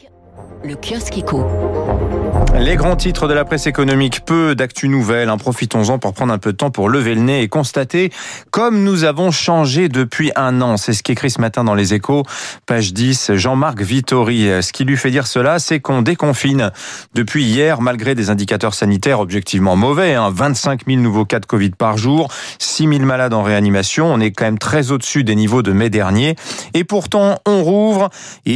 Kill. Le kiosque éco. Les grands titres de la presse économique, peu d'actu nouvelles. En profitons-en pour prendre un peu de temps pour lever le nez et constater comme nous avons changé depuis un an. C'est ce qu'écrit ce matin dans les échos. Page 10, Jean-Marc Vittori. Ce qui lui fait dire cela, c'est qu'on déconfine depuis hier, malgré des indicateurs sanitaires objectivement mauvais. Hein, 25 000 nouveaux cas de Covid par jour, 6 000 malades en réanimation. On est quand même très au-dessus des niveaux de mai dernier. Et pourtant, on rouvre.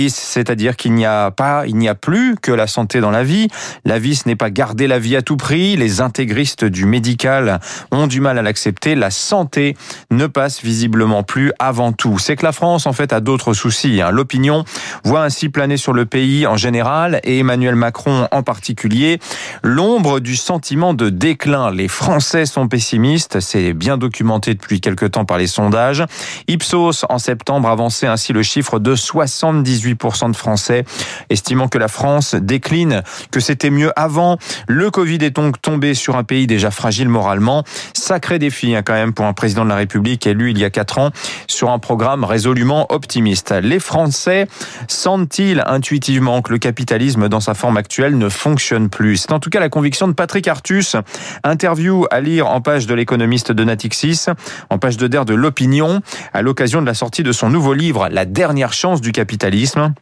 C'est-à-dire qu'il n'y a pas, il n'y a plus que la santé dans la vie. La vie, ce n'est pas garder la vie à tout prix. Les intégristes du médical ont du mal à l'accepter. La santé ne passe visiblement plus avant tout. C'est que la France, en fait, a d'autres soucis. Hein. L'opinion voit ainsi planer sur le pays en général et Emmanuel Macron en particulier l'ombre du sentiment de déclin. Les Français sont pessimistes. C'est bien documenté depuis quelque temps par les sondages. Ipsos, en septembre, avançait ainsi le chiffre de 78% de Français estimant que la France décline, que c'était mieux avant. Le Covid est donc tombé sur un pays déjà fragile moralement. Sacré défi hein, quand même pour un président de la République élu il y a quatre ans sur un programme résolument optimiste. Les Français sentent-ils intuitivement que le capitalisme dans sa forme actuelle ne fonctionne plus? C'est en tout cas la conviction de Patrick Artus. Interview à lire en page de l'économiste de Natixis, en page de d'air de l'opinion, à l'occasion de la sortie de son nouveau livre La dernière chance du capitalisme.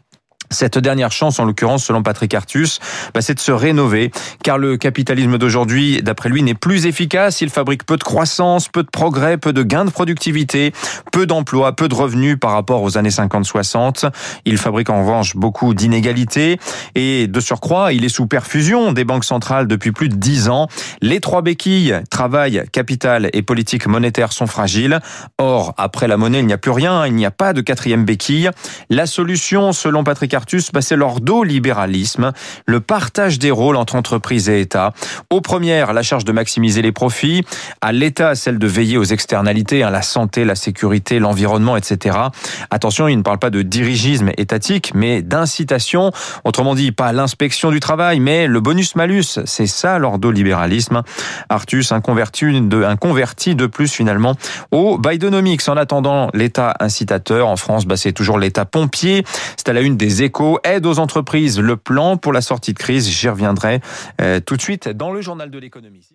Cette dernière chance, en l'occurrence, selon Patrick Artus, bah, c'est de se rénover, car le capitalisme d'aujourd'hui, d'après lui, n'est plus efficace. Il fabrique peu de croissance, peu de progrès, peu de gains de productivité, peu d'emplois, peu de revenus par rapport aux années 50-60. Il fabrique en revanche beaucoup d'inégalités et de surcroît, il est sous perfusion des banques centrales depuis plus de dix ans. Les trois béquilles, travail, capital et politique monétaire sont fragiles. Or, après la monnaie, il n'y a plus rien, il n'y a pas de quatrième béquille. La solution, selon Patrick Artus, bah, c'est l'ordo-libéralisme, le partage des rôles entre entreprises et État. Aux premières, la charge de maximiser les profits, à l'État, celle de veiller aux externalités, hein, la santé, la sécurité, l'environnement, etc. Attention, il ne parle pas de dirigisme étatique, mais d'incitation. Autrement dit, pas l'inspection du travail, mais le bonus-malus. C'est ça l'ordo-libéralisme. Artus, un converti, de, plus finalement au Bidenomics. En attendant, l'État incitateur en France, bah, c'est toujours l'État pompier. C'est à la une des aide aux entreprises, le plan pour la sortie de crise. J'y reviendrai euh, tout de suite dans le journal de l'économie.